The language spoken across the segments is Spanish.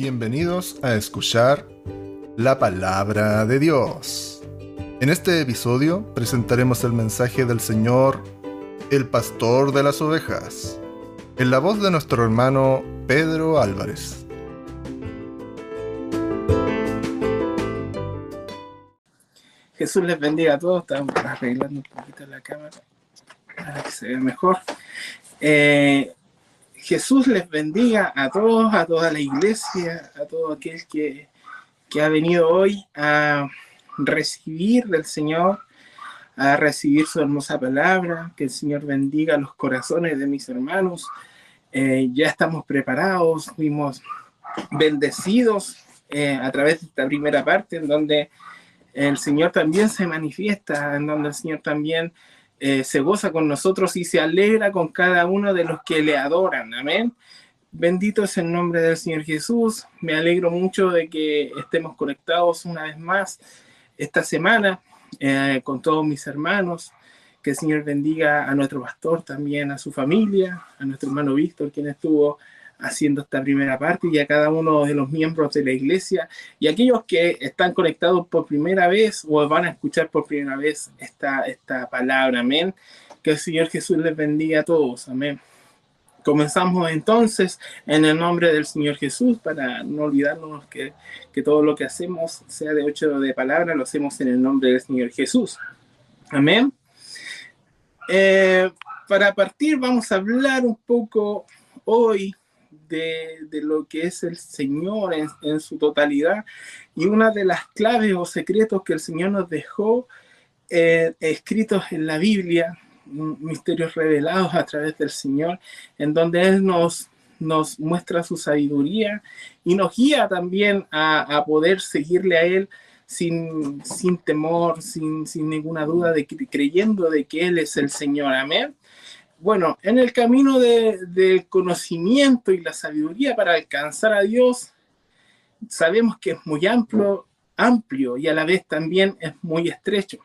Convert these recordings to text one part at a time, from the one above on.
Bienvenidos a escuchar la palabra de Dios. En este episodio presentaremos el mensaje del Señor, el pastor de las ovejas, en la voz de nuestro hermano Pedro Álvarez. Jesús les bendiga a todos. Estamos arreglando un poquito la cámara para que se vea mejor. Eh, Jesús les bendiga a todos, a toda la iglesia, a todo aquel que, que ha venido hoy a recibir del Señor, a recibir su hermosa palabra, que el Señor bendiga los corazones de mis hermanos. Eh, ya estamos preparados, fuimos bendecidos eh, a través de esta primera parte en donde el Señor también se manifiesta, en donde el Señor también eh, se goza con nosotros y se alegra con cada uno de los que le adoran. Amén. Bendito es el nombre del Señor Jesús. Me alegro mucho de que estemos conectados una vez más esta semana eh, con todos mis hermanos. Que el Señor bendiga a nuestro pastor también, a su familia, a nuestro hermano Víctor, quien estuvo haciendo esta primera parte y a cada uno de los miembros de la iglesia y aquellos que están conectados por primera vez o van a escuchar por primera vez esta, esta palabra. Amén. Que el Señor Jesús les bendiga a todos. Amén. Comenzamos entonces en el nombre del Señor Jesús para no olvidarnos que, que todo lo que hacemos, sea de ocho de palabra, lo hacemos en el nombre del Señor Jesús. Amén. Eh, para partir vamos a hablar un poco hoy de, lo que es el Señor en, su totalidad. Y una de las claves o secretos que el Señor nos dejó eh, escritos en la Biblia, misterios revelados a través del Señor, en donde Él nos, nos muestra su sabiduría y nos guía también a, poder seguirle a Él sin, sin temor, sin, sin ninguna duda, de, creyendo de que Él es el Señor. Amén bueno, en el camino del conocimiento y la sabiduría para alcanzar a Dios, sabemos que es muy amplio, amplio y a la vez también es muy estrecho.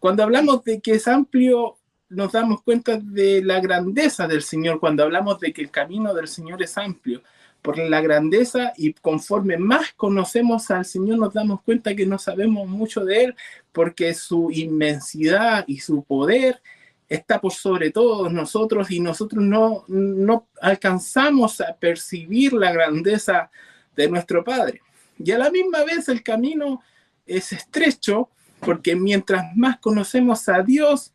Cuando hablamos de que es amplio, nos damos cuenta de la grandeza del Señor, cuando hablamos de que el camino del Señor es amplio, por la grandeza y conforme más conocemos al Señor nos damos cuenta que no sabemos mucho de Él, porque su inmensidad y su poder está por sobre todos nosotros y nosotros no, no alcanzamos a percibir la grandeza de nuestro Padre. Y a la misma vez el camino es estrecho porque mientras más conocemos a Dios,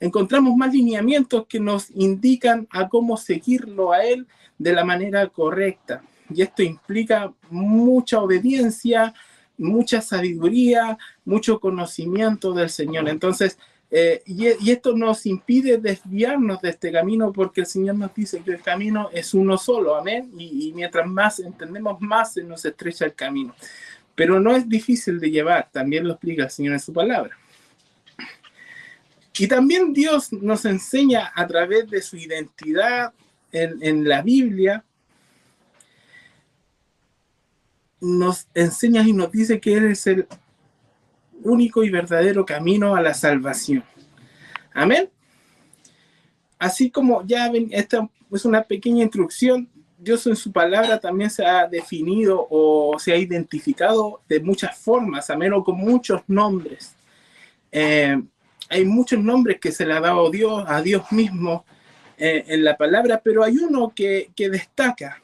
encontramos más lineamientos que nos indican a cómo seguirlo a Él de la manera correcta. Y esto implica mucha obediencia, mucha sabiduría, mucho conocimiento del Señor. Entonces, eh, y, esto nos impide desviarnos de este camino porque el Señor nos dice que el camino es uno solo, amén. Y, mientras más entendemos, más se nos estrecha el camino. Pero no es difícil de llevar, también lo explica el Señor en su palabra. Y también Dios nos enseña a través de su identidad en, en la Biblia, nos enseña y nos dice que Él es el único y verdadero camino a la salvación. Amén. Así como ya ven, esta es una pequeña instrucción, Dios en su palabra también se ha definido o se ha identificado de muchas formas, amén, o con muchos nombres. Eh, hay muchos nombres que se le ha dado Dios, a Dios mismo eh, en la palabra, pero hay uno que, que destaca,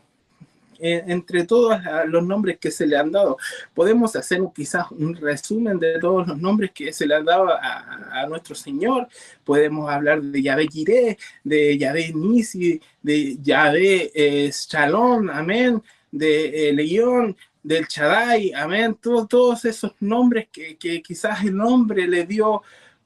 eh, entre todos los nombres que se le han dado. Podemos hacer quizás un resumen de todos los nombres que se le han dado a, nuestro Señor. Podemos hablar de Yahvé Jireh, de Yahvé Nisi, de Yahvé eh, Shalom, amén, de eh, León, del Chadai, amén, todos esos nombres que, que quizás el hombre le dio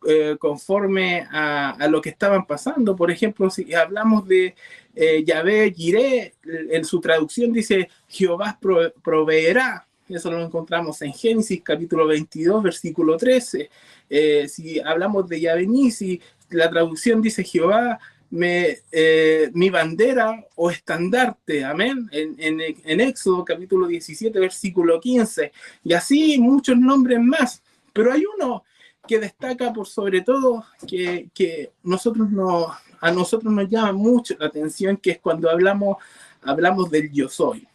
eh, conforme a, lo que estaban pasando. Por ejemplo, si hablamos de eh, Yahvé Jireh, en su traducción dice Jehová proveerá. Eso lo encontramos en Génesis capítulo 22, versículo 13. Eh, si hablamos de Yahvé Nisi, la traducción dice Jehová me, eh, mi bandera o estandarte, amén, en, en, en, Éxodo capítulo 17, versículo 15, y así muchos nombres más, pero hay uno que destaca por sobre todo que, que nosotros no, a nosotros nos llama mucho la atención, que es cuando hablamos, hablamos del yo soy.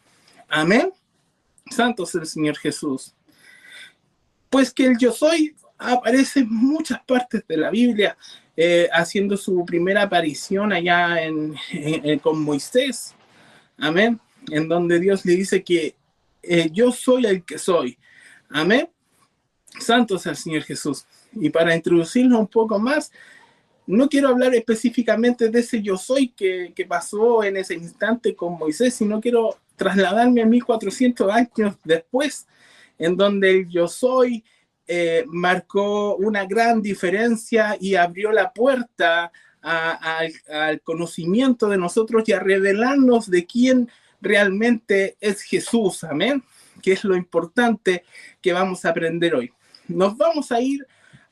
Amén. Santo es el Señor Jesús. Pues que el yo soy aparece en muchas partes de la Biblia, eh, haciendo su primera aparición allá en, con Moisés. Amén. En donde Dios le dice que eh, yo soy el que soy. Amén. Santo es el Señor Jesús. Y para introducirlo un poco más, no quiero hablar específicamente de ese yo soy que, que pasó en ese instante con Moisés, sino quiero trasladarme a 1400 años después, en donde el yo soy eh, marcó una gran diferencia y abrió la puerta al conocimiento de nosotros y a revelarnos de quién realmente es Jesús. Amén. Que es lo importante que vamos a aprender hoy. Nos vamos a ir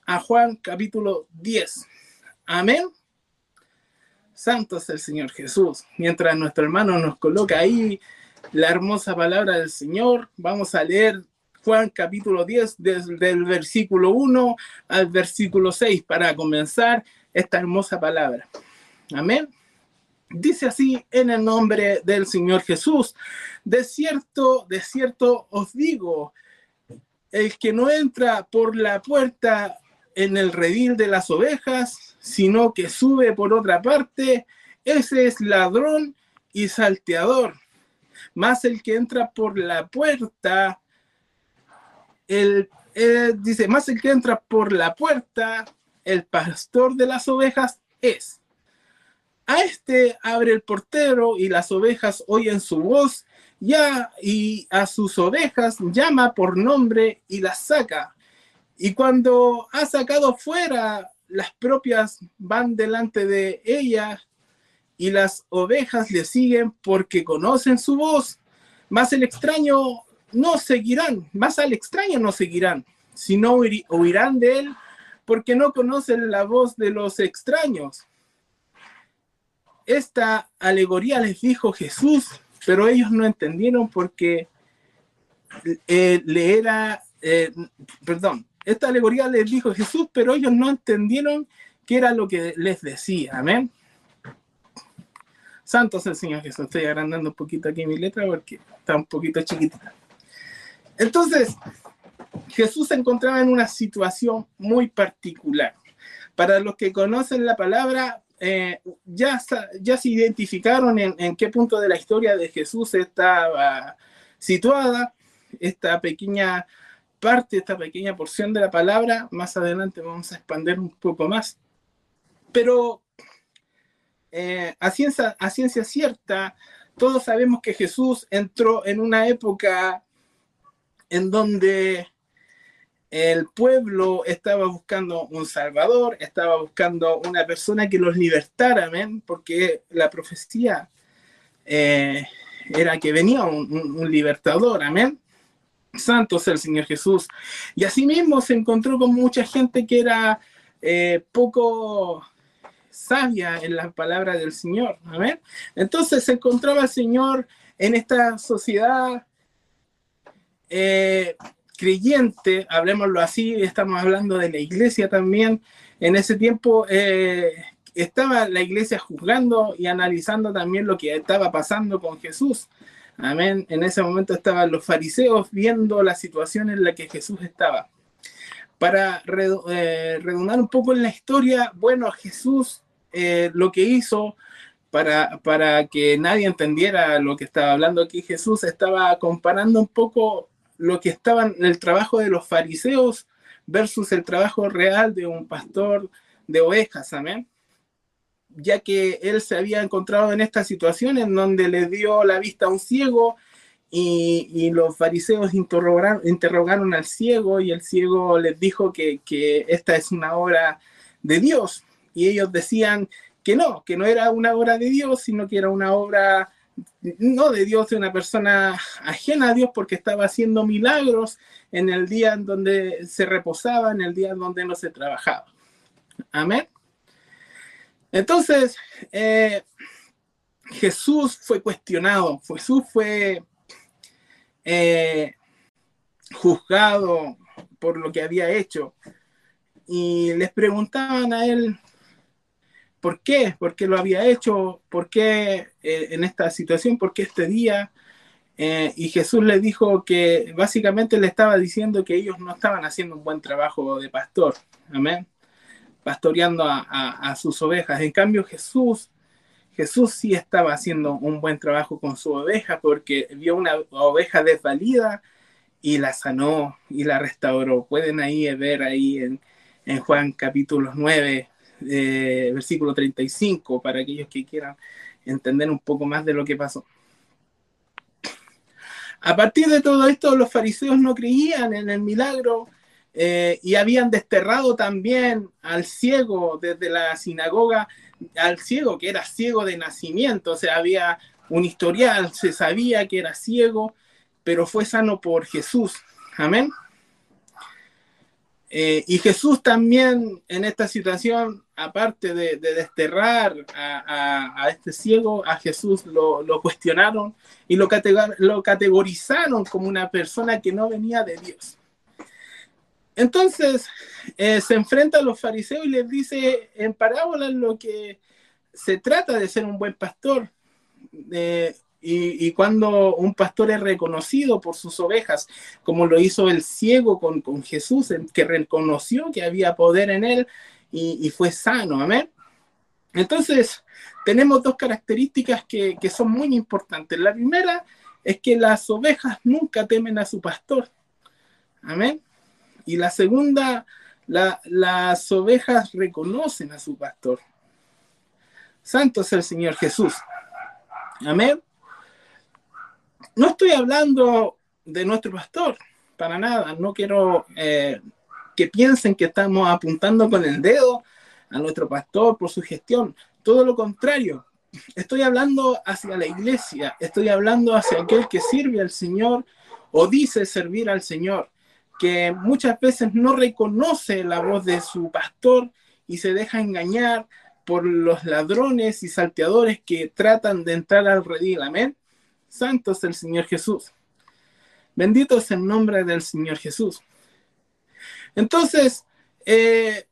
a Juan capítulo 10. Amén. Santo es el Señor Jesús. Mientras nuestro hermano nos coloca ahí la hermosa palabra del Señor, vamos a leer Juan capítulo 10 desde el versículo 1 al versículo 6 para comenzar esta hermosa palabra. Amén. Dice así en el nombre del Señor Jesús, de cierto, de cierto os digo, el que no entra por la puerta en el redil de las ovejas, sino que sube por otra parte, ese es ladrón y salteador. Más el que entra por la puerta, el, dice, más el que entra por la puerta, el pastor de las ovejas es. A este abre el portero y las ovejas oyen su voz, ya y a sus ovejas llama por nombre y las saca. Y cuando ha sacado fuera, las propias van delante de ella y las ovejas le siguen porque conocen su voz. Más el extraño no seguirán, más al extraño no seguirán, sino oirán de él porque no conocen la voz de los extraños esta alegoría les dijo Jesús, pero ellos no entendieron porque eh, le era, eh, perdón, esta alegoría les dijo Jesús, pero ellos no entendieron qué era lo que les decía. Amén. Santo es el Señor Jesús. Estoy agrandando un poquito aquí mi letra porque está un poquito chiquitita. Entonces, Jesús se encontraba en una situación muy particular. Para los que conocen la palabra, eh, ya, ya se identificaron en, qué punto de la historia de Jesús estaba situada esta pequeña parte, esta pequeña porción de la palabra. Más adelante vamos a expandir un poco más. Pero eh, a, ciencia, a ciencia cierta, todos sabemos que Jesús entró en una época en donde el pueblo estaba buscando un salvador, estaba buscando una persona que los libertara, ¿amén? porque la profecía eh, era que venía un, libertador, amén. Santo es el Señor Jesús. Y asimismo se encontró con mucha gente que era eh, poco sabia en la palabra del Señor, amén. Entonces se encontraba el Señor en esta sociedad eh, creyente, hablemoslo así, estamos hablando de la iglesia también, en ese tiempo eh, estaba la iglesia juzgando y analizando también lo que estaba pasando con Jesús. Amén. En ese momento estaban los fariseos viendo la situación en la que Jesús estaba. Para eh, redundar un poco en la historia, bueno, Jesús eh, lo que hizo para, para que nadie entendiera lo que estaba hablando aquí, Jesús estaba comparando un poco lo que estaban en el trabajo de los fariseos versus el trabajo real de un pastor de ovejas, amén. Ya que él se había encontrado en esta situación en donde le dio la vista a un ciego y, los fariseos interrogaron, al ciego y el ciego les dijo que, que esta es una obra de Dios y ellos decían que no, que no era una obra de Dios, sino que era una obra no de Dios, de una persona ajena a Dios porque estaba haciendo milagros en el día en donde se reposaba, en el día en donde no se trabajaba. Amén. Entonces, eh, Jesús fue cuestionado, Jesús fue eh, juzgado por lo que había hecho y les preguntaban a él, ¿Por qué? ¿Por qué lo había hecho? ¿Por qué eh, en esta situación? ¿Por qué este día? Y Jesús le dijo que básicamente le estaba diciendo que ellos no estaban haciendo un buen trabajo de pastor. Amén. Pastoreando a, sus ovejas. En cambio, Jesús Jesús sí estaba haciendo un buen trabajo con su oveja porque vio una oveja desvalida y la sanó y la restauró. Pueden ahí ver ahí en, Juan capítulo 9, eh, versículo 35, para aquellos que quieran entender un poco más de lo que pasó. A partir de todo esto, los fariseos no creían en el milagro eh, y habían desterrado también al ciego desde la sinagoga al ciego, que era ciego de nacimiento, o sea, había un historial, se sabía que era ciego, pero fue sano por Jesús. Amén. Eh, y Jesús también en esta situación, aparte de, desterrar a, este ciego, a Jesús lo, cuestionaron y lo, lo, categorizaron como una persona que no venía de Dios. Entonces eh, se enfrenta a los fariseos y les dice en parábolas lo que se trata de ser un buen pastor. Eh, y, cuando un pastor es reconocido por sus ovejas, como lo hizo el ciego con, con Jesús, que reconoció que había poder en él y, fue sano, amén. Entonces, tenemos dos características que, que son muy importantes. La primera es que las ovejas nunca temen a su pastor, amén. Y la segunda, las ovejas reconocen a su pastor. Santo es el Señor Jesús. Amén. No estoy hablando de nuestro pastor, para nada. No quiero eh, que piensen que estamos apuntando con el dedo a nuestro pastor por su gestión. Todo lo contrario. Estoy hablando hacia la iglesia, estoy hablando hacia aquel que sirve al Señor o dice servir al Señor que muchas veces no reconoce la voz de su pastor y se deja engañar por los ladrones y salteadores que tratan de entrar al redil. Amén. Santo es el Señor Jesús. Bendito es el nombre del Señor Jesús. Entonces, eh,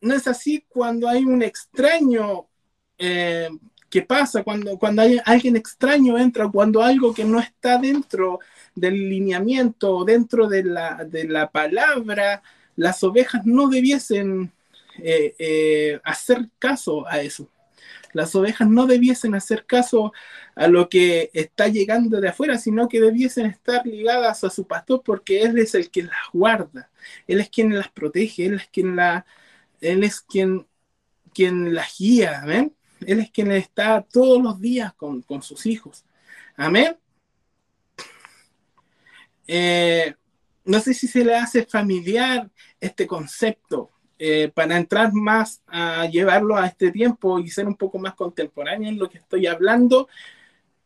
no es así cuando hay un extraño eh, que pasa, cuando, cuando alguien extraño entra, cuando algo que no está dentro del lineamiento, dentro de la, de la palabra, las ovejas no debiesen eh, eh, hacer caso a eso. Las ovejas no debiesen hacer caso a lo que está llegando de afuera, sino que debiesen estar ligadas a su pastor porque Él es el que las guarda, Él es quien las protege, Él es quien, la, él es quien, quien las guía, ¿ven? Él es quien está todos los días con, con sus hijos. Amén. Eh, no sé si se le hace familiar este concepto eh, para entrar más a llevarlo a este tiempo y ser un poco más contemporáneo en lo que estoy hablando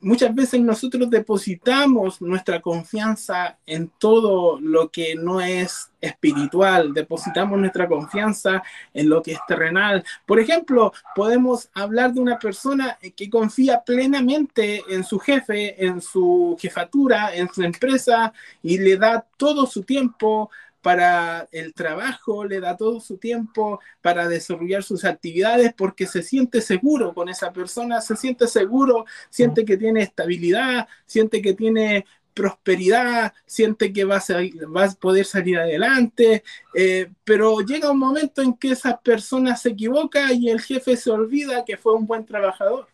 muchas veces nosotros depositamos nuestra confianza en todo lo que no es espiritual, depositamos nuestra confianza en lo que es terrenal. Por ejemplo, podemos hablar de una persona que confía plenamente en su jefe, en su jefatura, en su empresa y le da todo su tiempo para el trabajo, le da todo su tiempo para desarrollar sus actividades porque se siente seguro con esa persona, se siente seguro, siente que tiene estabilidad, siente que tiene prosperidad, siente que va a, poder salir adelante, eh, pero llega un momento en que esa persona se equivoca y el jefe se olvida que fue un buen trabajador.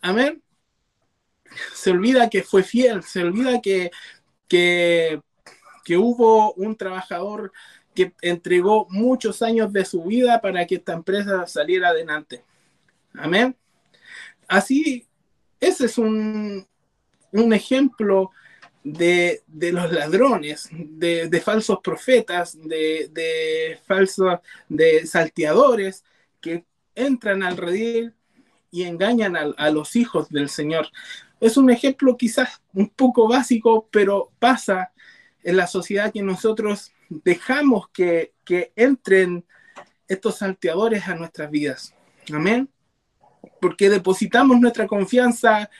Amén. Se olvida que fue fiel, se olvida que, que que hubo un trabajador que entregó muchos años de su vida para que esta empresa saliera adelante. Amén. Así, ese es un, ejemplo de, los ladrones, de, falsos profetas, de, falsos, de salteadores que entran al redil y engañan a, a los hijos del Señor. Es un ejemplo quizás un poco básico, pero pasa en la sociedad que nosotros dejamos que, entren estos salteadores a nuestras vidas. Amén. Porque depositamos nuestra confianza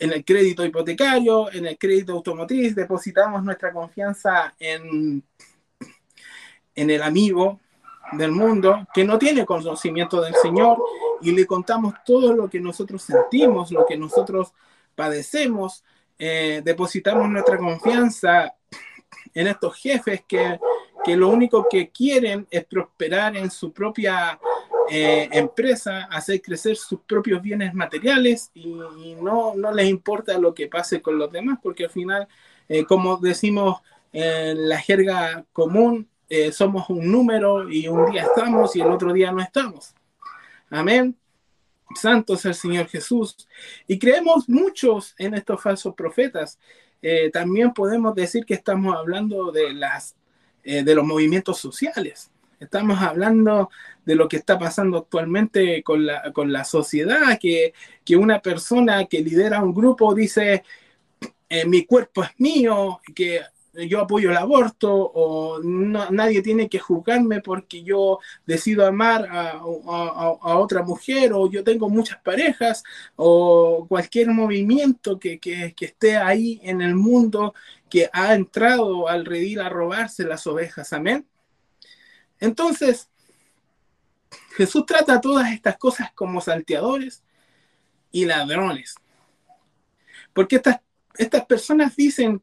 en el crédito hipotecario, en el crédito automotriz, depositamos nuestra confianza en, en el amigo del mundo que no tiene conocimiento del Señor y le contamos todo lo que nosotros sentimos, lo que nosotros padecemos eh, depositamos nuestra confianza en estos jefes que, que, lo único que quieren es prosperar en su propia eh, empresa, hacer crecer sus propios bienes materiales y, no, no, les importa lo que pase con los demás, porque al final, eh, como decimos en la jerga común, somos un número y un día estamos y el otro día no estamos. Amén. Santo es el Señor Jesús. Y creemos muchos en estos falsos profetas. Eh, también podemos decir que estamos hablando de, las, eh, de los movimientos sociales. Estamos hablando de lo que está pasando actualmente con la, con la sociedad, que, que una persona que lidera un grupo dice, eh, mi cuerpo es mío, que yo apoyo el aborto o nadie tiene que juzgarme porque yo decido amar a, otra mujer o yo tengo muchas parejas o cualquier movimiento que, esté ahí en el mundo que ha entrado al a robarse las ovejas. Amén. Entonces, Jesús trata todas estas cosas como salteadores y ladrones. Porque estas, estas personas dicen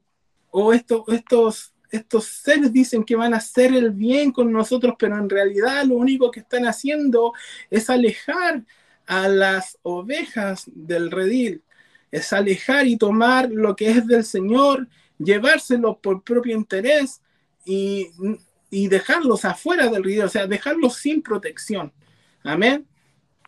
o estos, estos, estos seres dicen que van a hacer el bien con nosotros, pero en realidad lo único que están haciendo es alejar a las ovejas del redil, es alejar y tomar lo que es del Señor, llevárselo por propio interés y, y dejarlos afuera del redil, o sea, dejarlos sin protección. Amén.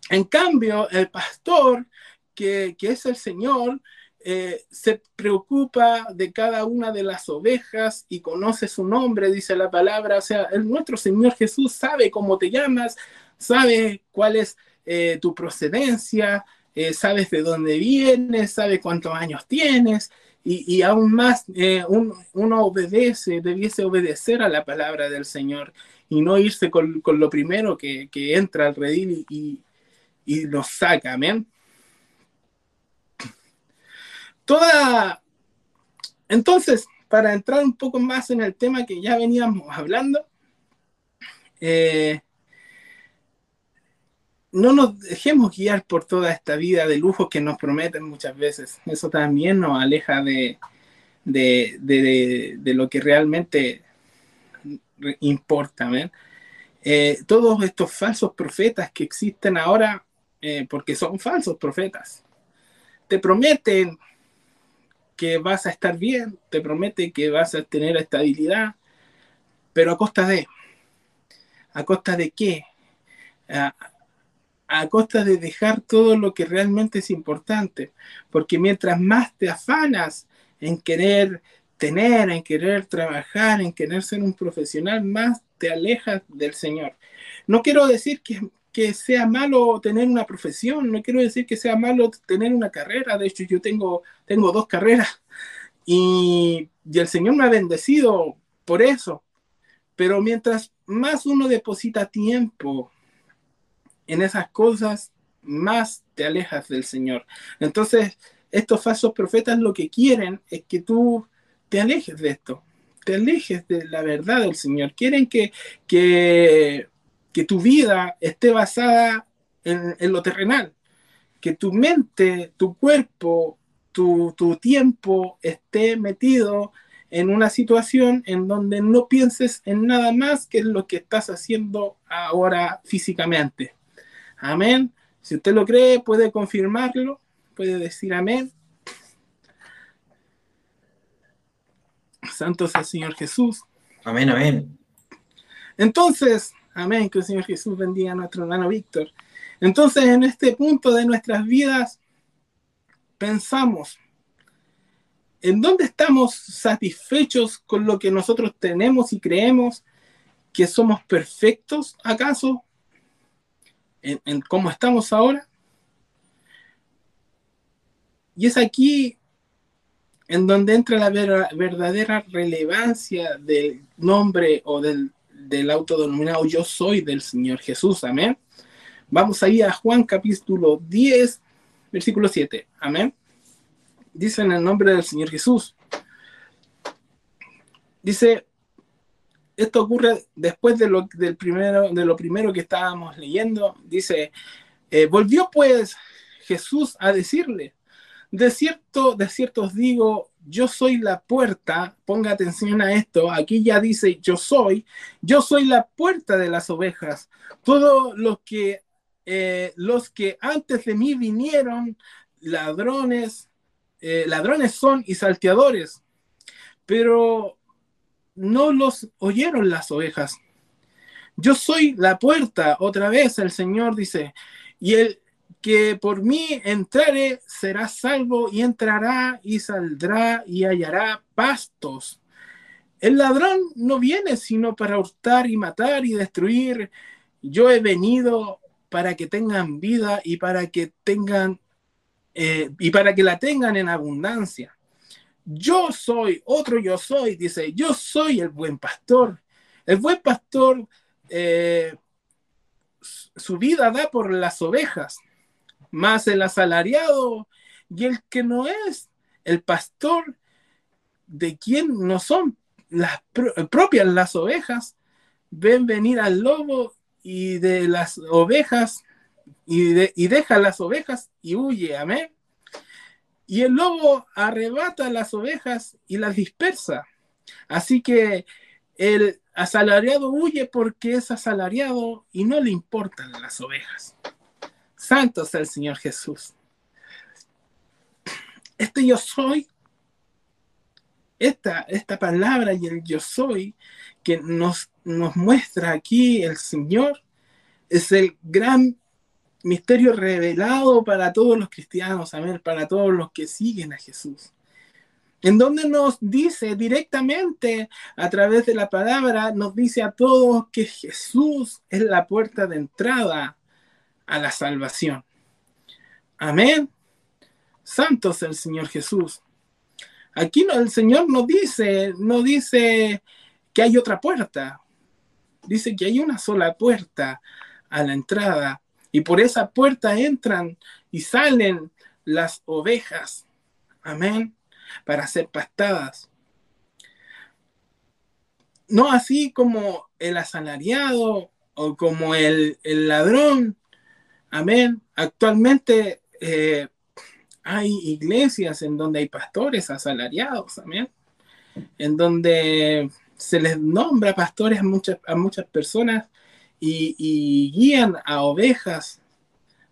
En cambio, el pastor, que, que es el Señor, eh, se preocupa de cada una de las ovejas y conoce su nombre, dice la palabra. O sea, el, nuestro Señor Jesús sabe cómo te llamas, sabe cuál es eh, tu procedencia, eh, sabes de dónde vienes, sabe cuántos años tienes. Y, aún más, uno obedece, debiese obedecer a la palabra del Señor y no irse con, lo primero que, entra al redil y, y, y saca. Amén toda... Entonces, para entrar un poco más en el tema que ya veníamos hablando, eh, no nos dejemos guiar por toda esta vida de lujos que nos prometen muchas veces. Eso también nos aleja de, de, lo que realmente importa. Eh, todos estos falsos profetas que existen ahora, eh, porque son falsos profetas, te prometen que vas a estar bien, te promete que vas a tener estabilidad, pero a costa de, ¿a costa de qué? A, costa de dejar todo lo que realmente es importante, porque mientras más te afanas en querer tener, en querer trabajar, en querer ser un profesional, más te alejas del Señor. No quiero decir que, que sea malo tener una profesión, no quiero decir que sea malo tener una carrera, de hecho yo tengo, tengo dos carreras y, y el Señor me ha bendecido por eso, pero mientras más uno deposita tiempo en esas cosas, más te alejas del Señor. Entonces, estos falsos profetas lo que quieren es que tú te alejes de esto, te alejes de la verdad del Señor. Quieren que, que que tu vida esté basada en, lo terrenal, que tu mente, tu cuerpo, tu, tiempo esté metido en una situación en donde no pienses en nada más que en lo que estás haciendo ahora físicamente. Amén. Si usted lo cree, puede confirmarlo, puede decir amén. Santo sea el Señor Jesús. Amén, amén. Entonces, Amén. Que el Señor Jesús bendiga a nuestro hermano Víctor. Entonces, en este punto de nuestras vidas, pensamos, ¿en dónde estamos satisfechos con lo que nosotros tenemos y creemos que somos perfectos, acaso? ¿En, cómo estamos ahora? Y es aquí en donde entra la verdadera relevancia del nombre o del del autodenominado yo soy del Señor Jesús. Amén. Vamos ahí a Juan capítulo 10, versículo 7. Amén. Dice en el nombre del Señor Jesús. Dice, esto ocurre después de lo, del primero, de lo primero que estábamos leyendo. Dice, eh, volvió pues Jesús a decirle, De cierto, de cierto os digo, yo soy la puerta, ponga atención a esto, aquí ya dice yo soy, yo soy la puerta de las ovejas. Todos los que, eh, los que antes de mí vinieron, ladrones, eh, ladrones son y salteadores, pero no los oyeron las ovejas. Yo soy la puerta, otra vez el Señor dice, y el que por mí entrare será salvo y entrará y saldrá y hallará pastos. El ladrón no viene sino para hurtar y matar y destruir. Yo he venido para que tengan vida y para que tengan eh, y para que la tengan en abundancia. Yo soy, otro yo soy, dice, yo soy el buen pastor. El buen pastor eh, su vida da por las ovejas, más el asalariado y el que no es el pastor de quien no son las propias las ovejas, ven venir al lobo y de las ovejas y, deja las ovejas y huye, amén. Y el lobo arrebata las ovejas y las dispersa. Así que el asalariado huye porque es asalariado y no le importan las ovejas. Santo sea el Señor Jesús. Este yo soy, esta, esta palabra y el yo soy que nos, nos muestra aquí el Señor es el gran misterio revelado para todos los cristianos, amén, para todos los que siguen a Jesús. En donde nos dice directamente a través de la palabra, nos dice a todos que Jesús es la puerta de entrada a la salvación. Amén. Santo es el Señor Jesús. Aquí no, el Señor no dice, no dice que hay otra puerta. Dice que hay una sola puerta a la entrada y por esa puerta entran y salen las ovejas. Amén. Para ser pastadas. No así como el asalariado o como el, ladrón. Amén. Actualmente eh, hay iglesias en donde hay pastores asalariados. Amén. En donde se les nombra pastores a muchas, a muchas personas y, guían a ovejas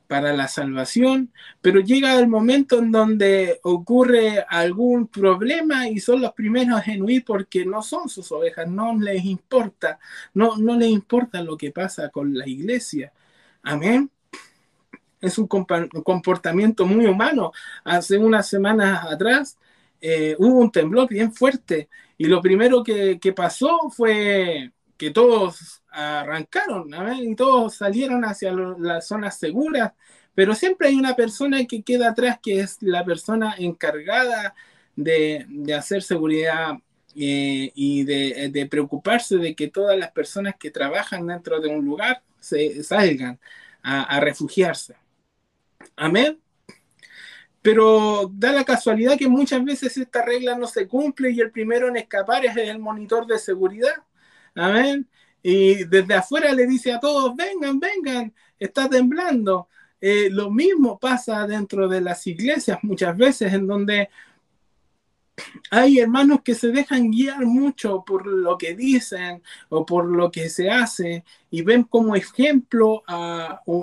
para la salvación, pero llega el momento en donde ocurre algún problema y son los primeros en huir porque no son sus ovejas, no les importa, no, no les importa lo que pasa con la iglesia. Amén. Es un comportamiento muy humano. Hace unas semanas atrás eh, hubo un temblor bien fuerte y lo primero que, pasó fue que todos arrancaron y todos salieron hacia las zonas seguras, pero siempre hay una persona que queda atrás que es la persona encargada de, hacer seguridad eh, y de, preocuparse de que todas las personas que trabajan dentro de un lugar se salgan a refugiarse. Amén. Pero da la casualidad que muchas veces esta regla no se cumple y el primero en escapar es el monitor de seguridad. Amén. Y desde afuera le dice a todos, vengan, vengan, está temblando. Eh, lo mismo pasa dentro de las iglesias muchas veces en donde hay hermanos que se dejan guiar mucho por lo que dicen o por lo que se hace y ven como ejemplo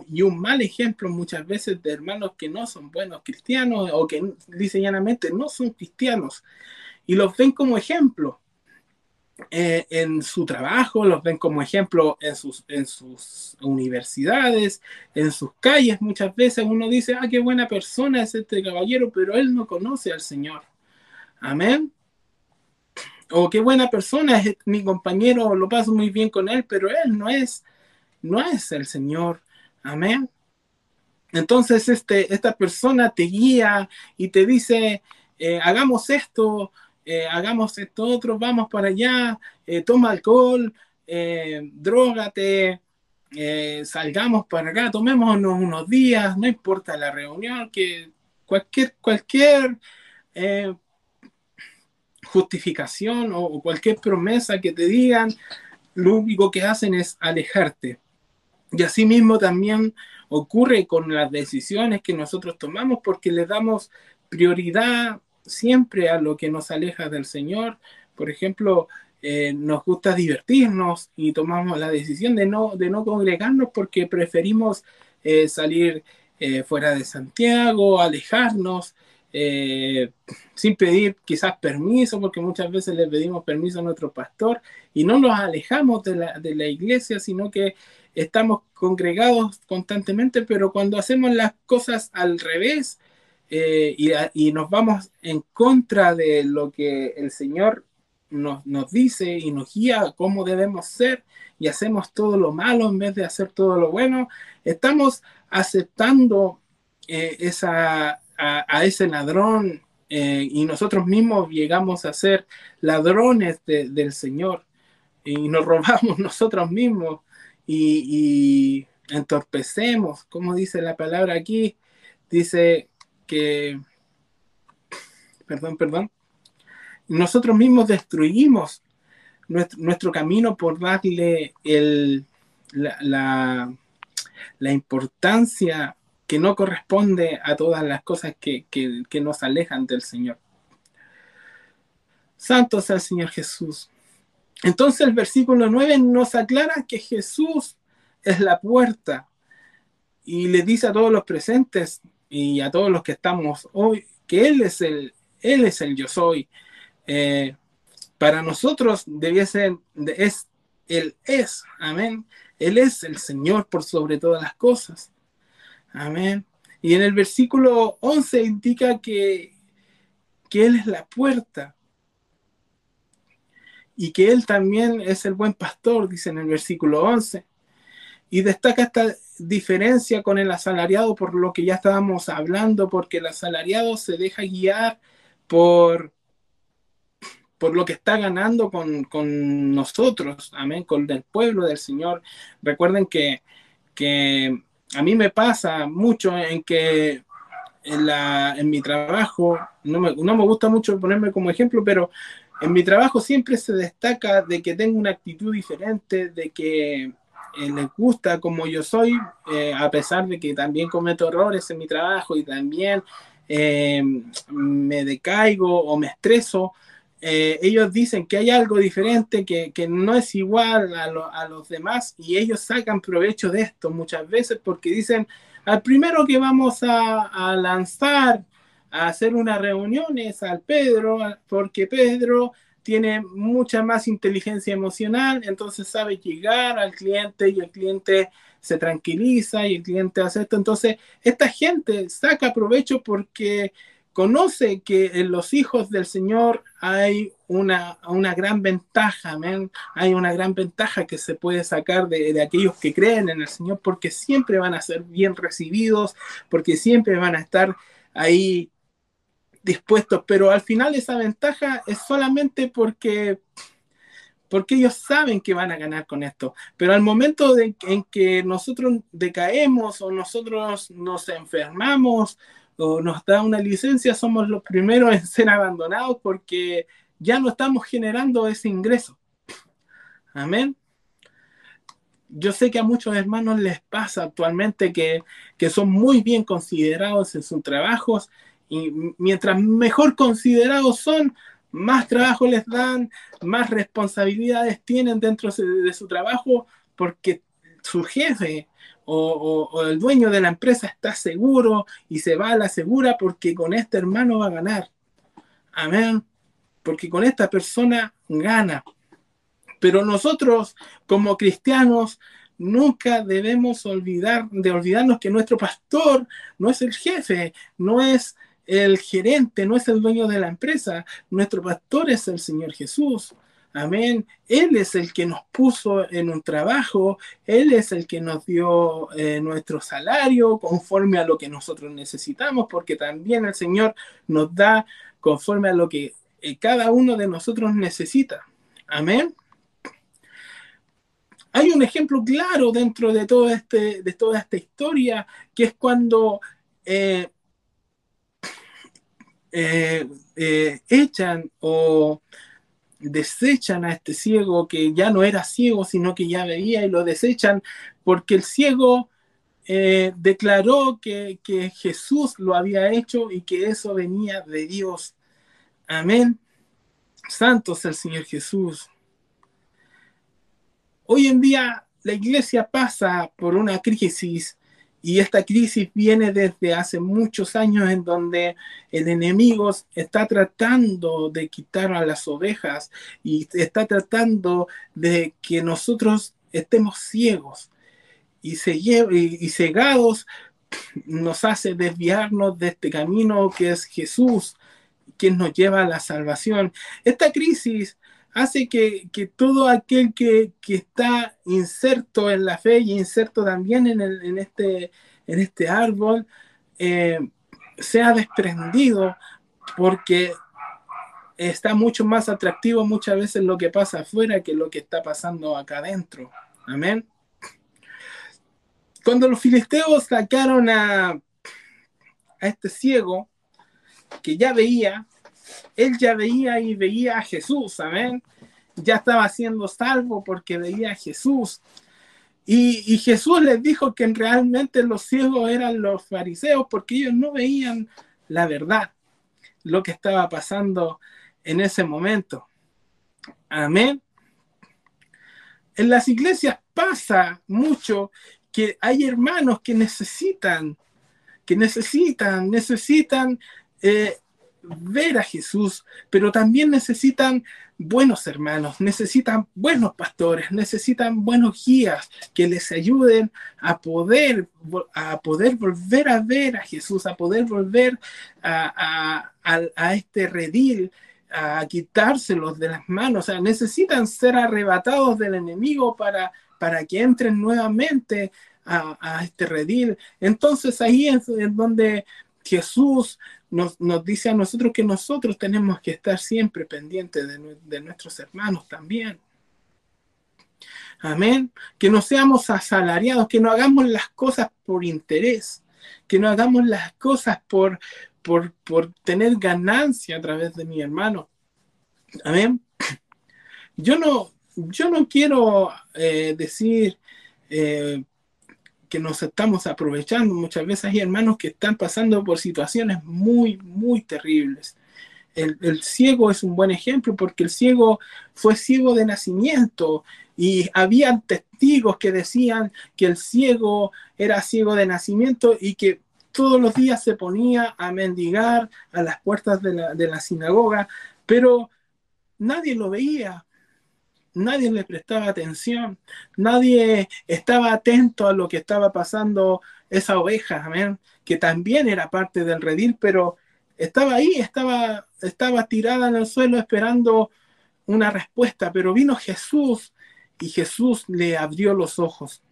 y un mal ejemplo muchas veces de hermanos que no son buenos cristianos o que dicen llanamente no son cristianos y los ven como ejemplo. Eh, en su trabajo, los ven como ejemplo en sus, en sus universidades, en sus calles. Muchas veces uno dice, ah, qué buena persona es este caballero, pero él no conoce al Señor. Amén. O qué buena persona es mi compañero, lo paso muy bien con él, pero él no es, no es el Señor. Amén. Entonces, este, esta persona te guía y te dice, eh, hagamos esto, eh, hagamos esto otro, vamos para allá, eh, toma alcohol, drogate, salgamos para acá, tomémonos unos días, no importa la reunión, que cualquier, cualquier justificación o, cualquier promesa que te digan, lo único que hacen es alejarte. Y así mismo también ocurre con las decisiones que nosotros tomamos porque le damos prioridad siempre a lo que nos aleja del Señor. Por ejemplo, eh, nos gusta divertirnos y tomamos la decisión de no, de no congregarnos porque preferimos eh, salir eh, fuera de Santiago, alejarnos, sin pedir quizás permiso, porque muchas veces le pedimos permiso a nuestro pastor y no nos alejamos de la, de la iglesia, sino que estamos congregados constantemente, pero cuando hacemos las cosas al revés, y, y, nos vamos en contra de lo que el Señor nos, nos dice y nos guía cómo debemos ser y hacemos todo lo malo en vez de hacer todo lo bueno, estamos aceptando eh, esa, a, ese ladrón eh, y nosotros mismos llegamos a ser ladrones del Señor y nos robamos nosotros mismos y, entorpecemos, como dice la palabra aquí, dice que, perdón, perdón, nosotros mismos destruimos nuestro, camino por darle el, la, importancia que no corresponde a todas las cosas que, nos alejan del Señor. Santo sea el Señor Jesús. Entonces el versículo 9 nos aclara que Jesús es la puerta y le dice a todos los presentes y a todos los que estamos hoy que Él es el, Él es el yo soy, eh, para nosotros debiese, es, Él es, amén. Él es el Señor por sobre todas las cosas. Amén. Y en el versículo 11 indica que, que Él es la puerta y que Él también es el buen pastor, dice en el versículo 11. Y destaca esta diferencia con el asalariado por lo que ya estábamos hablando, porque el asalariado se deja guiar por, por lo que está ganando con, nosotros, amén, con el pueblo del Señor. Recuerden que, a mí me pasa mucho en que en, la, en mi trabajo, no me, no me gusta mucho ponerme como ejemplo, pero en mi trabajo siempre se destaca de que tengo una actitud diferente, de que eh, les gusta como yo soy, eh, a pesar de que también cometo errores en mi trabajo y también eh, me decaigo o me estreso, eh, ellos dicen que hay algo diferente, que, no es igual a, los demás y ellos sacan provecho de esto muchas veces porque dicen, al primero que vamos a, lanzar a hacer una reunión es al Pedro, porque Pedro tiene mucha más inteligencia emocional, entonces sabe llegar al cliente y el cliente se tranquiliza y el cliente hace esto. Entonces, esta gente saca provecho porque conoce que en los hijos del Señor hay una, una gran ventaja, hay una gran ventaja que se puede sacar de, aquellos que creen en el Señor, porque siempre van a ser bien recibidos, porque siempre van a estar ahí dispuestos, pero al final esa ventaja es solamente porque porque ellos saben que van a ganar con esto. Pero al momento de, en que nosotros decaemos o nosotros nos enfermamos o nos da una licencia, somos los primeros en ser abandonados porque ya no estamos generando ese ingreso. Amén. Yo sé que a muchos hermanos les pasa actualmente que, que son muy bien considerados en sus trabajos y mientras mejor considerados son, más trabajo les dan, más responsabilidades tienen dentro de su trabajo porque su jefe o, el dueño de la empresa está seguro y se va a la segura porque con este hermano va a ganar. Amén. Porque con esta persona gana. Pero nosotros como cristianos nunca debemos olvidar de olvidarnos que nuestro pastor no es el jefe, no es el gerente, no es el dueño de la empresa, nuestro pastor es el Señor Jesús. Amén. Él es el que nos puso en un trabajo, Él es el que nos dio eh, nuestro salario conforme a lo que nosotros necesitamos, porque también el Señor nos da conforme a lo que eh, cada uno de nosotros necesita. Amén. Hay un ejemplo claro dentro de, todo este, de toda esta historia, que es cuando eh, echan o desechan a este ciego que ya no era ciego, sino que ya veía y lo desechan porque el ciego eh, declaró que, que Jesús lo había hecho y que eso venía de Dios. Amén. Santo es el Señor Jesús. Hoy en día la iglesia pasa por una crisis y esta crisis viene desde hace muchos años en donde el enemigo está tratando de quitar a las ovejas y está tratando de que nosotros estemos ciegos y, y cegados nos hace desviarnos de este camino que es Jesús, quien nos lleva a la salvación. Esta crisis hace que, todo aquel que, está inserto en la fe y inserto también en, este, en este árbol eh, sea desprendido porque está mucho más atractivo muchas veces lo que pasa afuera que lo que está pasando acá adentro. Amén. Cuando los filisteos sacaron a, a este ciego que ya veía, él ya veía y veía a Jesús, amén. Ya estaba siendo salvo porque veía a Jesús. Y, Jesús les dijo que realmente los ciegos eran los fariseos porque ellos no veían la verdad, lo que estaba pasando en ese momento. Amén. En las iglesias pasa mucho que hay hermanos que necesitan, que necesitan, necesitan eh, ver a Jesús, pero también necesitan buenos hermanos, necesitan buenos pastores, necesitan buenos guías que les ayuden a poder, a poder volver a ver a Jesús, a poder volver a, este redil, a quitárselos de las manos. O sea, necesitan ser arrebatados del enemigo para, para que entren nuevamente a, este redil. Entonces ahí es donde Jesús nos, dice a nosotros que nosotros tenemos que estar siempre pendientes de, nuestros hermanos también. Amén. Que no seamos asalariados, que no hagamos las cosas por interés, que no hagamos las cosas por, por, tener ganancia a través de mi hermano. Amén. Yo no, yo no quiero eh, decir eh, que nos estamos aprovechando. Muchas veces hay hermanos que están pasando por situaciones muy, muy terribles. El, ciego es un buen ejemplo porque el ciego fue ciego de nacimiento y había testigos que decían que el ciego era ciego de nacimiento y que todos los días se ponía a mendigar a las puertas de la, de la sinagoga, pero nadie lo veía nadie le prestaba atención, nadie estaba atento a lo que estaba pasando esa oveja, amén, que también era parte del redil, pero estaba ahí, estaba, estaba tirada en el suelo esperando una respuesta, pero vino Jesús y Jesús le abrió los ojos.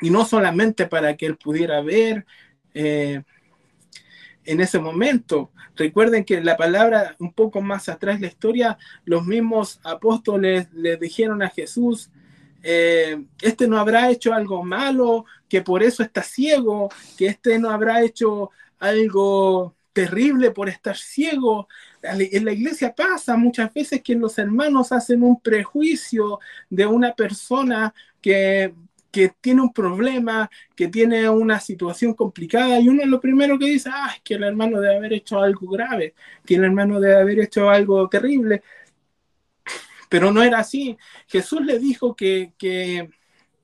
Y no solamente para que él pudiera ver, eh, en ese momento. Recuerden que la palabra un poco más atrás la historia, los mismos apóstoles le dijeron a Jesús, eh, este no habrá hecho algo malo, que por eso está ciego, que este no habrá hecho algo terrible por estar ciego. En la iglesia pasa muchas veces que los hermanos hacen un prejuicio de una persona que que tiene un problema, que tiene una situación complicada y uno lo primero que dice, ah, es que el hermano debe haber hecho algo grave, que el hermano debe haber hecho algo terrible. Pero no era así. Jesús le dijo que, que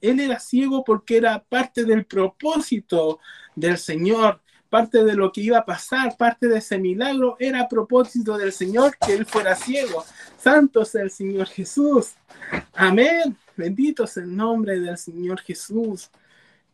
él era ciego porque era parte del propósito del Señor, parte de lo que iba a pasar, parte de ese milagro, era propósito del Señor que él fuera ciego. Santo es el Señor Jesús. Amén. Bendito es el nombre del Señor Jesús.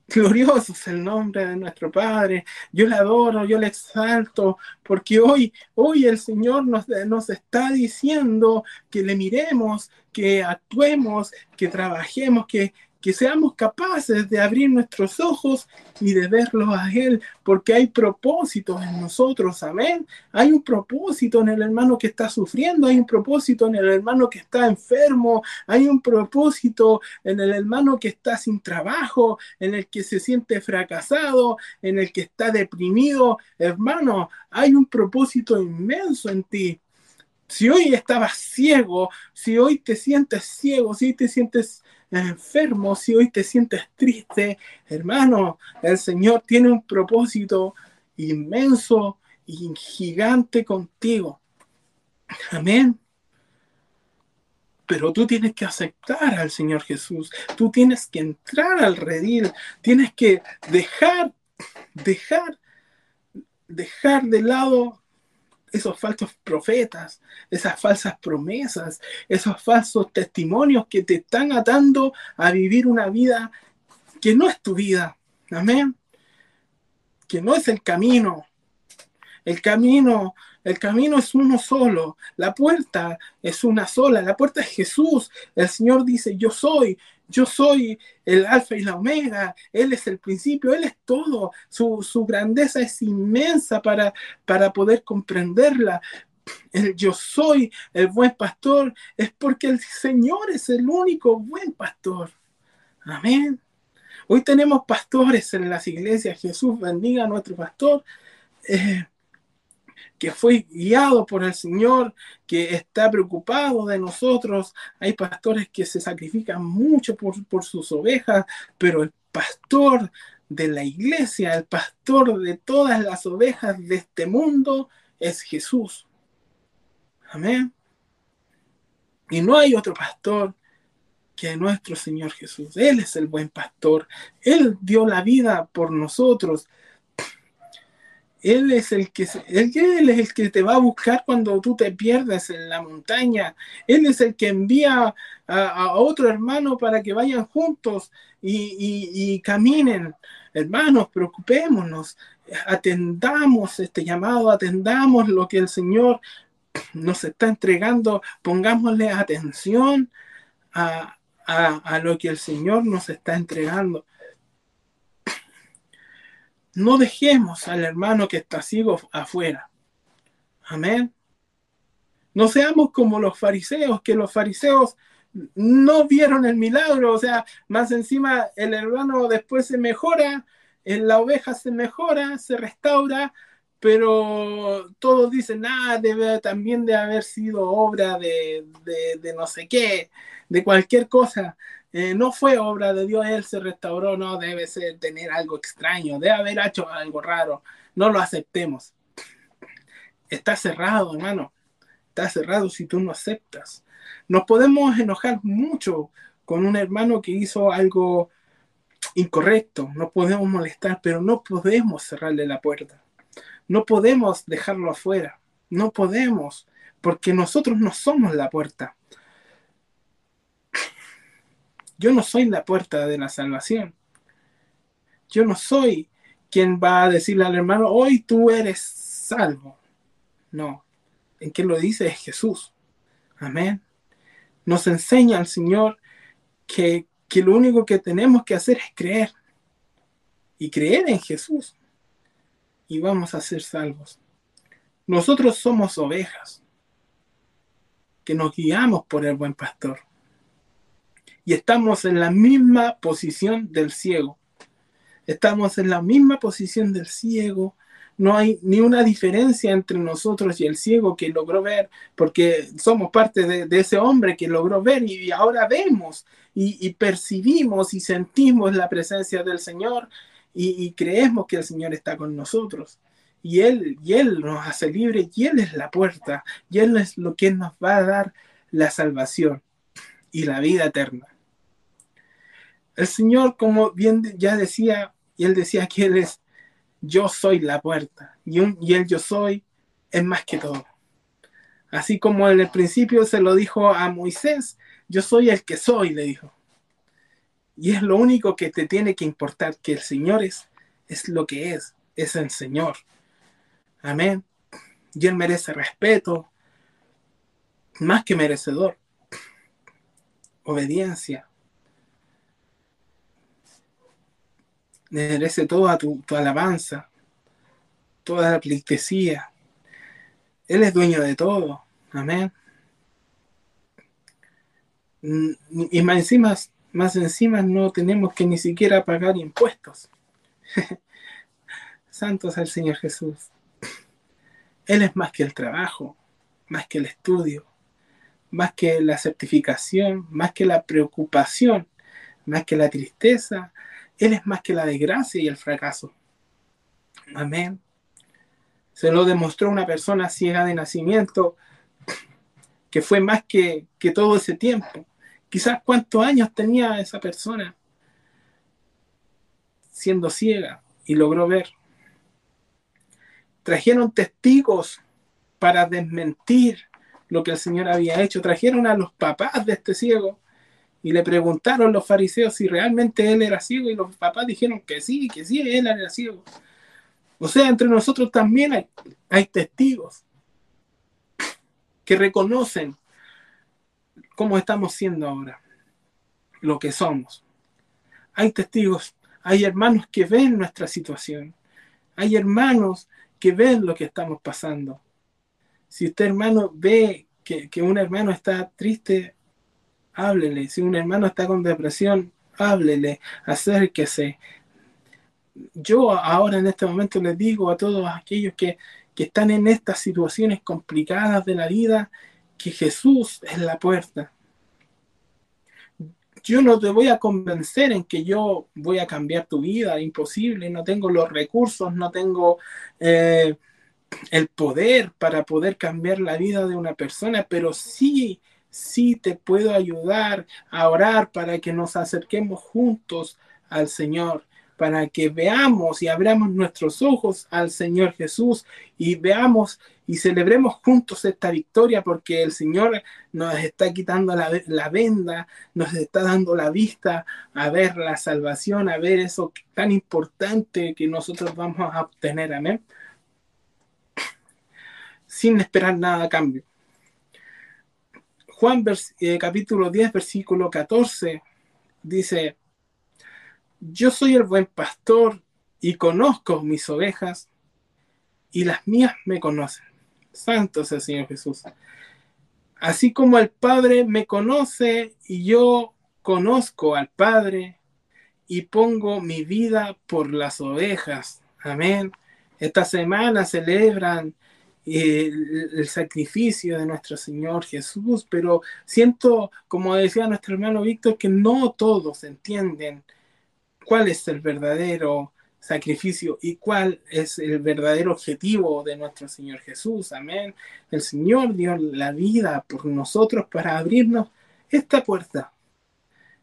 Glorioso es el nombre de nuestro Padre. Yo le adoro, yo le exalto, porque hoy, hoy el Señor nos, nos está diciendo que le miremos, que actuemos, que trabajemos, que, que seamos capaces de abrir nuestros ojos y de verlo a Él, porque hay propósitos en nosotros, amén. Hay un propósito en el hermano que está sufriendo, hay un propósito en el hermano que está enfermo, hay un propósito en el hermano que está sin trabajo, en el que se siente fracasado, en el que está deprimido. Hermano, hay un propósito inmenso en ti. Si hoy estabas ciego, si hoy te sientes ciego, si hoy te sientes enfermo, si hoy te sientes triste, hermano, el Señor tiene un propósito inmenso y gigante contigo. Amén. Pero tú tienes que aceptar al Señor Jesús. Tú tienes que entrar al redil. Tienes que dejar, dejar, dejar de lado esos falsos profetas, esas falsas promesas, esos falsos testimonios que te están atando a vivir una vida que no es tu vida. Amén. Que no es el camino. El camino el camino es uno solo, la puerta es una sola, la puerta es Jesús. El Señor dice, yo soy, yo soy el alfa y la omega, Él es el principio, Él es todo. Su, grandeza es inmensa para, para poder comprenderla. El yo soy el buen pastor es porque el Señor es el único buen pastor. Amén. Hoy tenemos pastores en las iglesias. Jesús bendiga a nuestro pastor. Eh, que fue guiado por el Señor, que está preocupado de nosotros. Hay pastores que se sacrifican mucho por, por sus ovejas, pero el pastor de la iglesia, el pastor de todas las ovejas de este mundo es Jesús. Amén. Y no hay otro pastor que nuestro Señor Jesús. Él es el buen pastor. Él dio la vida por nosotros. Él es el que es el que te va a buscar cuando tú te pierdes en la montaña. Él es el que envía a, otro hermano para que vayan juntos y, caminen. Hermanos, preocupémonos, atendamos este llamado, atendamos lo que el Señor nos está entregando, pongámosle atención a, a lo que el Señor nos está entregando. No dejemos al hermano que está ciego afuera. Amén. No seamos como los fariseos, que los fariseos no vieron el milagro, o sea, más encima el hermano después se mejora, en la oveja se mejora, se restaura, pero todos dicen, ah, debe también de haber sido obra de, de no sé qué, de cualquier cosa. Eh, no fue obra de Dios, Él se restauró, no debe ser tener algo extraño, debe haber hecho algo raro, no lo aceptemos. Está cerrado, hermano, está cerrado si tú no aceptas. Nos podemos enojar mucho con un hermano que hizo algo incorrecto, no podemos molestar, pero no podemos cerrarle la puerta, no podemos dejarlo afuera, no podemos, porque nosotros no somos la puerta. Yo no soy la puerta de la salvación. Yo no soy quien va a decirle al hermano, hoy tú eres salvo. No, en quien lo dice es Jesús. Amén. Nos enseña el Señor que, que lo único que tenemos que hacer es creer. Y creer en Jesús. Y vamos a ser salvos. Nosotros somos ovejas que nos guiamos por el buen pastor y estamos en la misma posición del ciego. Estamos en la misma posición del ciego. No hay ni una diferencia entre nosotros y el ciego que logró ver, porque somos parte de, ese hombre que logró ver y ahora vemos y, percibimos y sentimos la presencia del Señor y, creemos que el Señor está con nosotros. Y él, y él nos hace libre y Él es la puerta y Él es lo que nos va a dar la salvación y la vida eterna. El Señor, como bien ya decía, y él decía que Él es, yo soy la puerta, y, un, y el yo soy es más que todo. Así como en el principio se lo dijo a Moisés, yo soy el que soy, le dijo. Y es lo único que te tiene que importar, que el Señor es, es lo que es, es el Señor. Amén. Y Él merece respeto, más que merecedor. Obediencia, merece toda tu, alabanza, toda la pleitesía. Él es dueño de todo. Amén. Mm, y más encima, más encima no tenemos que ni siquiera pagar impuestos. Santo es el Señor Jesús. Él es más que el trabajo, más que el estudio, más que la certificación, más que la preocupación más que la tristeza, Él es más que la desgracia y el fracaso. Amén. Se lo demostró una persona ciega de nacimiento que fue más que, que todo ese tiempo. Quizás cuántos años tenía esa persona siendo ciega y logró ver. Trajeron testigos para desmentir lo que el Señor había hecho. Trajeron a los papás de este ciego y le preguntaron los fariseos si realmente él era ciego y los papás dijeron que sí, que sí, él era ciego. O sea, entre nosotros también hay, testigos que reconocen cómo estamos siendo ahora, lo que somos. Hay testigos, hay hermanos que ven nuestra situación, hay hermanos que ven lo que estamos pasando. Si usted hermano ve que, que un hermano está triste, háblele. Si un hermano está con depresión, háblele, acérquese. Yo ahora en este momento les digo a todos aquellos que, que están en estas situaciones complicadas de la vida, que Jesús es la puerta. Yo no te voy a convencer en que yo voy a cambiar tu vida, imposible, no tengo los recursos, no tengo eh, el poder para poder cambiar la vida de una persona, pero sí, sí te puedo ayudar a orar para que nos acerquemos juntos al Señor para que veamos y abramos nuestros ojos al Señor Jesús y veamos y celebremos juntos esta victoria porque el Señor nos está quitando la, venda, nos está dando la vista a ver la salvación, a ver eso tan importante que nosotros vamos a obtener. Amén. Sin esperar nada a cambio. Juan eh, capítulo 10, versículo 14 dice, yo soy el buen pastor y conozco mis ovejas y las mías me conocen. Santo es el Señor Jesús. Así como el Padre me conoce y yo conozco al Padre y pongo mi vida por las ovejas. Amén. Esta semana celebran eh, el, sacrificio de nuestro Señor Jesús, pero siento, como decía nuestro hermano Víctor, que no todos entienden cuál es el verdadero sacrificio y cuál es el verdadero objetivo de nuestro Señor Jesús. Amén. El Señor dio la vida por nosotros para abrirnos esta puerta.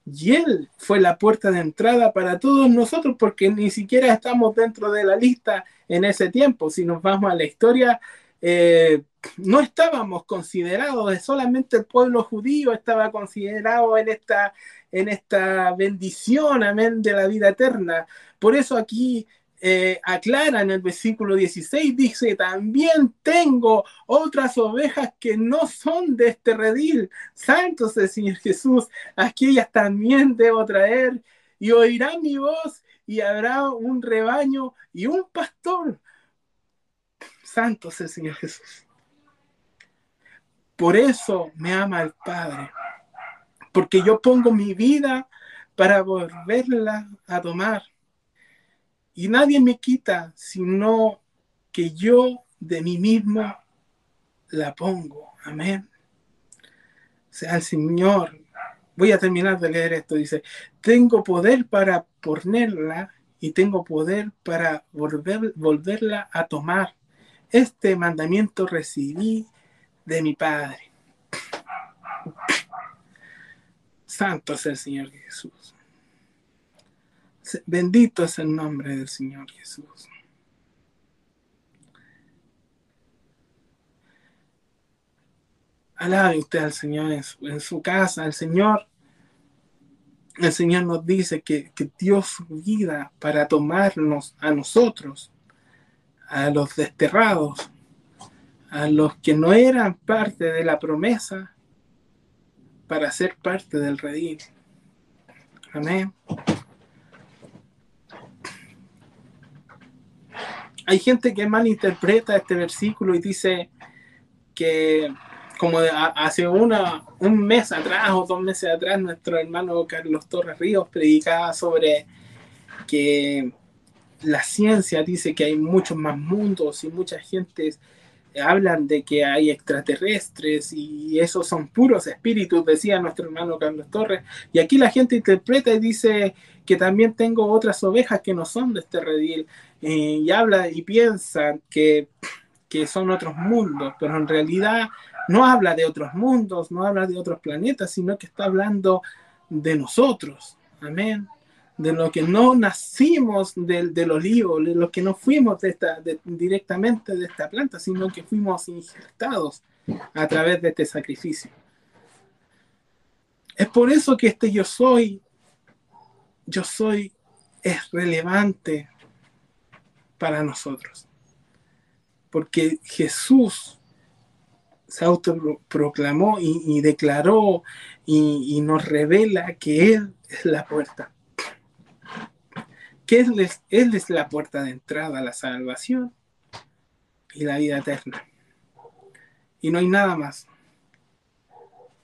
Y Él fue la puerta de entrada para todos nosotros porque ni siquiera estamos dentro de la lista en ese tiempo. Si nos vamos a la historia, eh, no estábamos considerados, solamente el pueblo judío estaba considerado en esta, en esta bendición, amén, de la vida eterna. Por eso aquí eh, aclara en el versículo 16, dice, también tengo otras ovejas que no son de este redil. Santos el Señor Jesús, aquellas también debo traer y oirán mi voz y habrá un rebaño y un pastor santo el Señor Jesús. Por eso me ama el Padre, porque yo pongo mi vida para volverla a tomar. Y nadie me quita, sino que yo de mí mismo la pongo. Amén. Sea el Señor. Voy a terminar de leer esto. Dice, tengo poder para ponerla y tengo poder para volver, volverla a tomar. Este mandamiento recibí de mi Padre. Santo es el Señor Jesús. Bendito es el nombre del Señor Jesús. Alabe usted al Señor en su, casa. El Señor, el Señor nos dice que, que dio su vida para tomarnos a nosotros a los desterrados, a los que no eran parte de la promesa, para ser parte del redil. Amén. Hay gente que malinterpreta este versículo y dice que como hace una, un mes atrás o dos meses atrás, nuestro hermano Carlos Torres Ríos predicaba sobre que la ciencia dice que hay muchos más mundos y mucha gente hablan de que hay extraterrestres y esos son puros espíritus, decía nuestro hermano Carlos Torres. Y aquí la gente interpreta y dice que también tengo otras ovejas que no son de este redil. Eh, y habla y piensa que, que son otros mundos, pero en realidad no habla de otros mundos, no habla de otros planetas, sino que está hablando de nosotros. Amén de lo que no nacimos del, olivo, de lo que no fuimos directamente de esta planta, sino que fuimos injertados a través de este sacrificio. Es por eso que este yo soy, yo soy, es relevante para nosotros. Porque Jesús se autoproclamó y, y declaró y nos revela que Él es la puerta que él es, es la puerta de entrada a la salvación y la vida eterna. Y no hay nada más.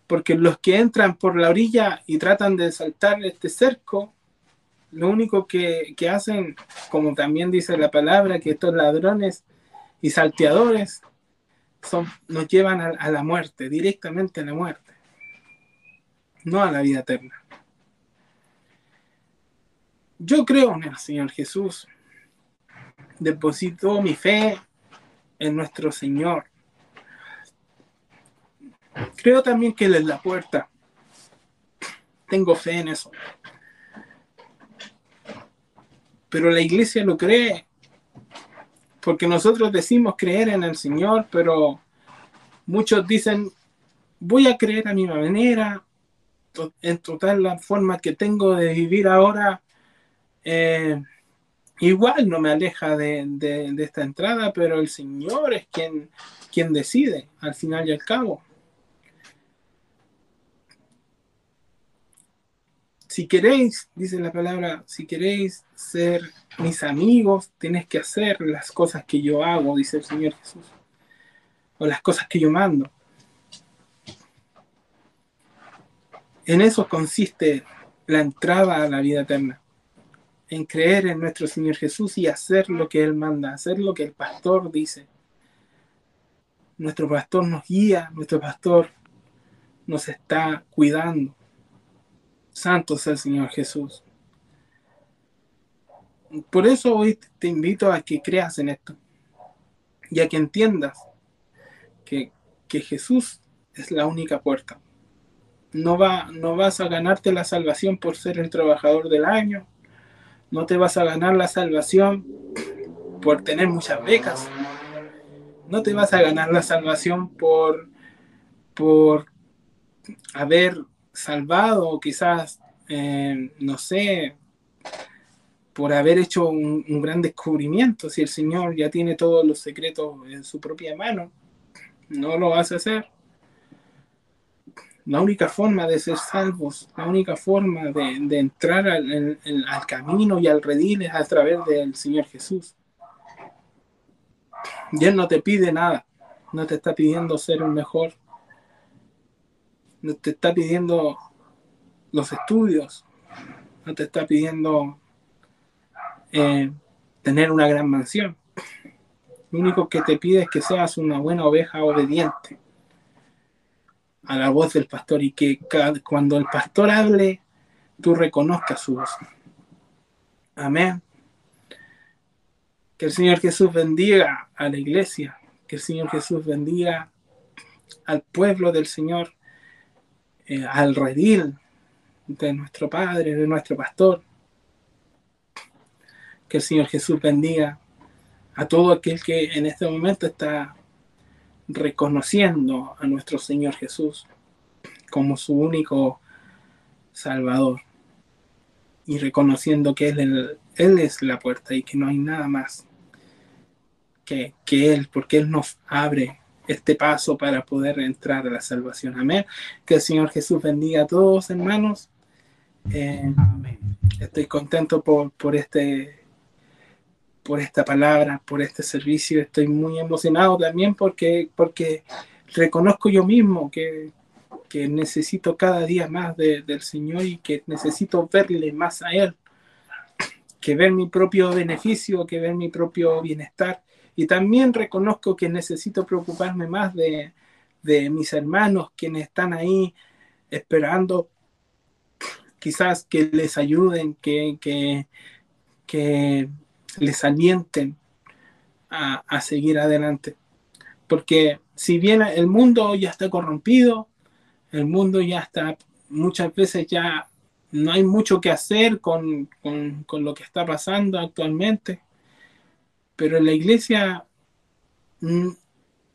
Porque los que entran por la orilla y tratan de saltar este cerco, lo único que, hacen, como también dice la palabra, que estos ladrones y salteadores son, nos llevan a la muerte, directamente a la muerte, no a la vida eterna. Yo creo en el Señor Jesús. Deposito mi fe en nuestro Señor. Creo también que Él es la puerta. Tengo fe en eso. Pero la iglesia lo cree. Porque nosotros decimos creer en el Señor, pero muchos dicen, voy a creer a mi manera, en total la forma que tengo de vivir ahora eh, igual no me aleja de, esta entrada, pero el Señor es quien, quien decide al final y al cabo. Si queréis, dice la palabra, si queréis ser mis amigos, tienes que hacer las cosas que yo hago, dice el Señor Jesús, o las cosas que yo mando. En eso consiste la entrada a la vida eterna en creer en nuestro Señor Jesús y hacer lo que Él manda, hacer lo que el pastor dice. Nuestro pastor nos guía, nuestro pastor nos está cuidando. Santo sea el Señor Jesús. Por eso hoy te invito a que creas en esto y a que entiendas que, que Jesús es la única puerta. No, va, no vas a ganarte la salvación por ser el trabajador del año, no te vas a ganar la salvación por tener muchas becas. No te vas a ganar la salvación por, por haber salvado, quizás, eh, no sé, por haber hecho un, un, gran descubrimiento. Si el Señor ya tiene todos los secretos en su propia mano, no lo vas a hacer. La única forma de ser salvos, la única forma de, entrar al, camino y al redil es a través del Señor Jesús. Y Él no te pide nada, no te está pidiendo ser un mejor, no te está pidiendo los estudios, no te está pidiendo eh, tener una gran mansión. Lo único que te pide es que seas una buena oveja obediente a la voz del pastor y que cuando el pastor hable, tú reconozcas su voz. Amén. Que el Señor Jesús bendiga a la iglesia, que el Señor Jesús bendiga al pueblo del Señor, eh, al redil de nuestro Padre, de nuestro pastor. Que el Señor Jesús bendiga a todo aquel que en este momento está reconociendo a nuestro Señor Jesús como su único Salvador y reconociendo que Él, él es la puerta y que no hay nada más que, que Él, porque Él nos abre este paso para poder entrar a la salvación. Amén. Que el Señor Jesús bendiga a todos, hermanos. Eh, estoy contento por, por este por esta palabra, por este servicio. Estoy muy emocionado también porque, porque reconozco yo mismo que, que necesito cada día más del Señor y que necesito verle más a Él, que ver mi propio beneficio, que ver mi propio bienestar, Y también reconozco que necesito preocuparme más de, de mis hermanos quienes están ahí esperando quizás que les ayuden, que, que, que les alienten a, a, seguir adelante. Porque si bien el mundo ya está corrompido, el mundo ya está, muchas veces ya no hay mucho que hacer con, con, con lo que está pasando actualmente, pero la iglesia mm,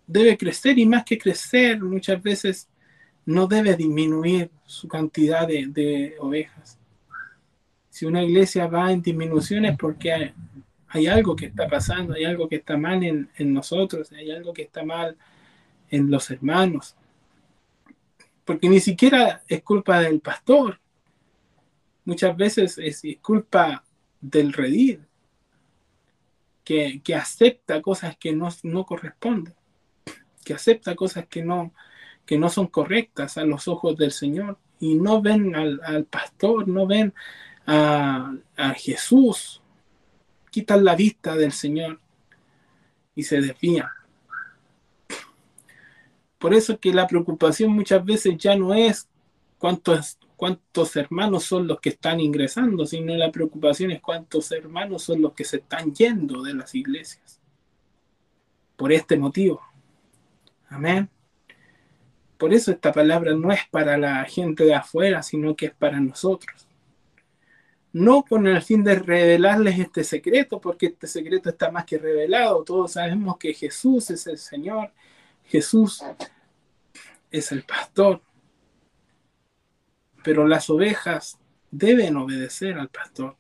debe crecer y más que crecer, muchas veces no debe disminuir su cantidad de, de ovejas. Si una iglesia va en disminución es porque hay, algo que está pasando, hay algo que está mal en, nosotros, hay algo que está mal en los hermanos. Porque ni siquiera es culpa del pastor. Muchas veces es, es culpa del redil, que, que, acepta cosas que no, no corresponden que acepta cosas que no, que no son correctas a los ojos del Señor y no ven al, al pastor, no ven a, a, Jesús, quitan la vista del Señor y se desvían. Por eso que la preocupación muchas veces ya no es cuántos, cuántos hermanos son los que están ingresando, sino la preocupación es cuántos hermanos son los que se están yendo de las iglesias. Por este motivo. Amén. Por eso esta palabra no es para la gente de afuera, sino que es para nosotros. No con el fin de revelarles este secreto, porque este secreto está más que revelado. Todos sabemos que Jesús es el Señor, Jesús es el pastor. Pero las ovejas deben obedecer al pastor,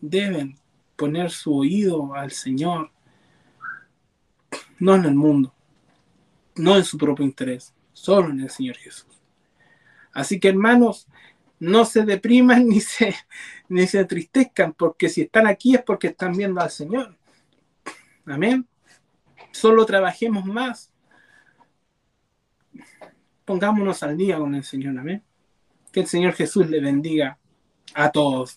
deben poner su oído al Señor, no en el mundo no en su propio interés, solo en el Señor Jesús. Así que hermanos, no se depriman ni se, ni se entristezcan, porque si están aquí es porque están viendo al Señor. Amén. Solo trabajemos más. Pongámonos al día con el Señor. Amén. Que el Señor Jesús le bendiga a todos.